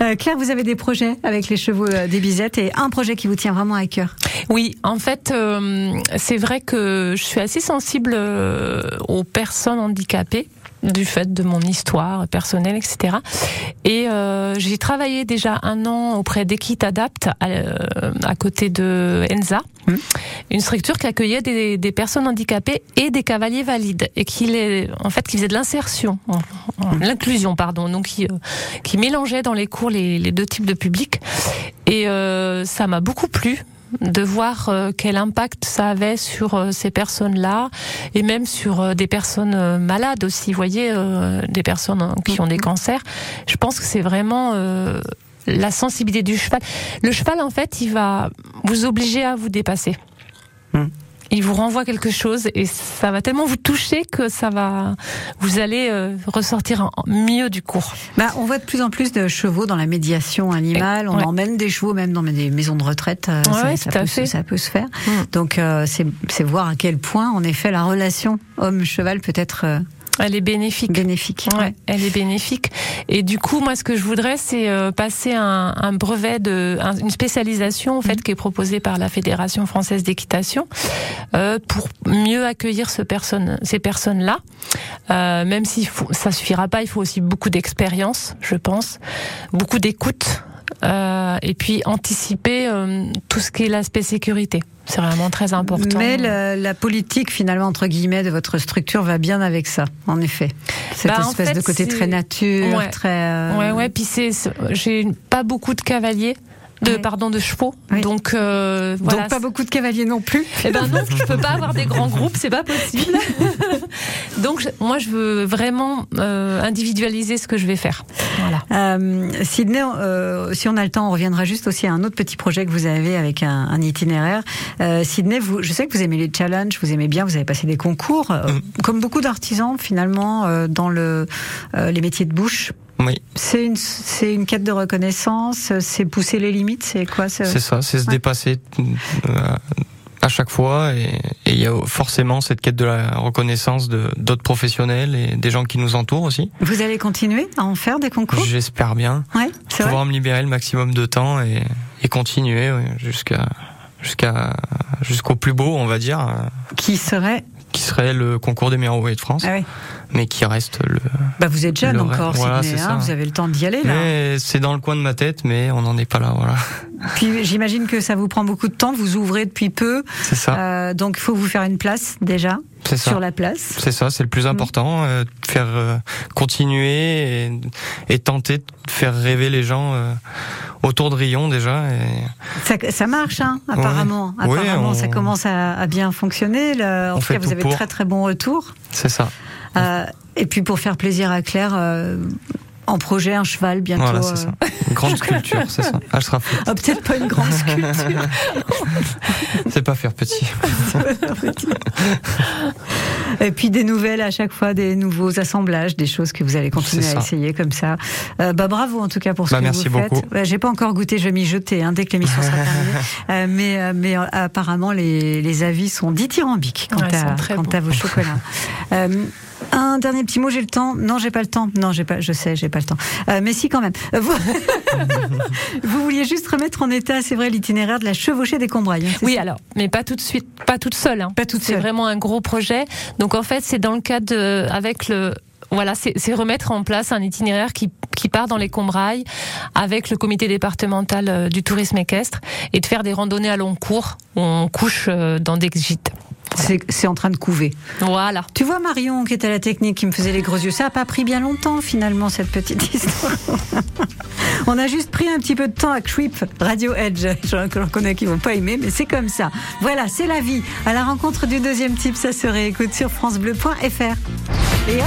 S2: Euh, Claire, vous avez des projets avec les chevaux euh, des bisettes et un projet qui vous tient vraiment à cœur.
S3: Oui, en fait, euh, c'est vrai que je suis assez sensible aux personnes handicapées du fait de mon histoire personnelle, etc. Et euh, j'ai travaillé déjà un an auprès d'Equit Adapt à, euh, à côté de Enza, une structure qui accueillait des, des personnes handicapées et des cavaliers valides et qui les, en fait qui faisait de l'insertion, en- l'inclusion pardon, donc qui, euh, qui mélangeait dans les cours les, les deux types de publics. Et euh, ça m'a beaucoup plu de voir euh, quel impact ça avait sur euh, ces personnes-là et même sur euh, des personnes malades aussi, vous voyez, des personnes hein, qui ont des cancers. Je pense que c'est vraiment la sensibilité du cheval. Le cheval, en fait, il va vous obliger à vous dépasser. Il vous renvoie quelque chose et ça va tellement vous toucher que ça va, vous allez euh, ressortir en- mieux du cours.
S2: Bah, on voit de plus en plus de chevaux dans la médiation animale. On
S3: Ouais.
S2: emmène des chevaux même dans des maisons de retraite. euh,
S3: Ouais,
S2: ça, ça peut, se- ça peut se faire. Donc euh, c'est c'est voir à quel point, en effet, la relation homme-cheval peut être euh,
S3: Elle est bénéfique.
S2: bénéfique.
S3: Ouais, elle est bénéfique. Et du coup, moi, ce que je voudrais, c'est euh, passer un, un brevet de, un- une spécialisation en fait qui est proposée par la Fédération française d'équitation euh, pour mieux accueillir ce personne, ces personnes-là. Euh, même si ça suffira pas, il faut aussi beaucoup d'expérience, je pense, beaucoup d'écoute. Euh, et puis anticiper euh, tout ce qui est l'aspect sécurité. C'est vraiment très important.
S2: Mais la, la politique, finalement, entre guillemets, de votre structure va bien avec ça, en effet. Cette
S3: Bah, en
S2: espèce
S3: fait,
S2: de côté très nature,
S3: Ouais.
S2: très... euh,
S3: Ouais, ouais. Puis c'est- j'ai pas beaucoup de cavaliers. De pardon de chevaux. Donc euh, voilà.
S2: Donc pas beaucoup de cavaliers non plus.
S3: Eh ben non, je peux pas avoir des grands groupes, c'est pas possible. Donc moi je veux vraiment euh, individualiser ce que je vais faire. Voilà.
S2: Euh, Sydney, euh, si on a le temps, on reviendra juste aussi à un autre petit projet que vous avez avec un, un itinéraire. Euh, Sydney, vous, je sais que vous aimez les challenges, vous aimez bien, vous avez passé des concours, euh, comme beaucoup d'artisans finalement euh, dans le, euh, les métiers de bouche.
S4: Oui.
S2: C'est une, c'est une quête de reconnaissance, c'est pousser les limites, c'est quoi
S4: C'est ça, c'est se dépasser euh, à chaque fois et il y a forcément cette quête de la reconnaissance de d'autres professionnels et des gens qui nous entourent aussi.
S2: Vous allez continuer à en faire des concours?
S4: J'espère bien
S2: Ouais, c'est
S4: pouvoir
S2: vrai.
S4: me libérer le maximum de temps et, et continuer ouais, jusqu'à jusqu'à jusqu'au plus beau, on va dire,
S2: Qui serait
S4: qui serait le concours des meilleurs ouvriers de France,
S2: Ah oui.
S4: mais qui reste le.
S2: Bah vous êtes jeune encore,
S4: Voilà,
S2: Sydney, hein, vous avez le temps d'y aller là.
S4: C'est dans le coin de ma tête, mais on n'en est pas là, voilà.
S2: Puis j'imagine que ça vous prend beaucoup de temps, vous ouvrez depuis peu.
S4: C'est ça.
S2: Euh, donc il faut vous faire une place déjà
S4: C'est ça.
S2: sur la place.
S4: C'est ça, c'est le plus important, euh, faire euh, continuer et, et tenter de faire rêver les gens euh, autour de Rion déjà. Et...
S2: Ça, ça marche, hein, apparemment.
S4: Ouais.
S2: Apparemment,
S4: Ouais,
S2: ça commence à, à bien fonctionner. En
S4: On
S2: tout cas, vous avez
S4: pour.
S2: très très bon retour.
S4: C'est ça.
S2: Euh, et puis pour faire plaisir à Claire, euh, en projet, un cheval bientôt.
S4: Voilà, c'est
S2: euh,
S4: ça. Une grande sculpture, c'est ça. Ah, je sera fait.
S2: Ah, peut-être pas une grande sculpture.
S4: C'est pas faire petit.
S2: Et puis des nouvelles à chaque fois, des nouveaux assemblages, des choses que vous allez continuer à essayer comme ça. Euh, bah bravo en tout cas pour ce
S4: Bah,
S2: que
S4: merci
S2: vous faites.
S4: beaucoup.
S2: Bah, J'ai pas encore goûté, je vais m'y jeter hein, dès que l'émission sera terminée. Euh, mais euh, mais euh, apparemment les, les avis sont dithyrambiques quant,
S3: Ouais,
S2: à,
S3: très
S2: quant à vos chocolats. Un dernier petit mot, j'ai le temps. Non, j'ai pas le temps. Non, j'ai pas. Je sais, j'ai pas le temps. Euh, mais si, quand même. Vous, vous vouliez juste remettre en état, c'est vrai, l'itinéraire de la chevauchée des Combrailles. hein, c'est
S3: Oui, alors, mais pas tout de suite, pas toute seule. Hein.
S2: Pas toute
S3: C'est
S2: seule.
S3: vraiment un gros projet. Donc en fait, c'est dans le cadre de, avec le, voilà, c'est c'est remettre en place un itinéraire qui, qui part dans les Combrailles avec le comité départemental euh, du tourisme équestre et de faire des randonnées à long cours où on couche euh, dans des gîtes.
S2: C'est en train de couver.
S3: Voilà.
S2: Tu vois Marion qui était à la technique qui me faisait les gros yeux. Ça a pas pris bien longtemps finalement cette petite histoire. On a juste pris un petit peu de temps à Creep Radio Edge. Je reconnais qu'ils vont pas aimer, mais c'est comme ça. Voilà, c'est la vie. À la rencontre du deuxième type, ça se réécoute sur francebleu.fr. Et hop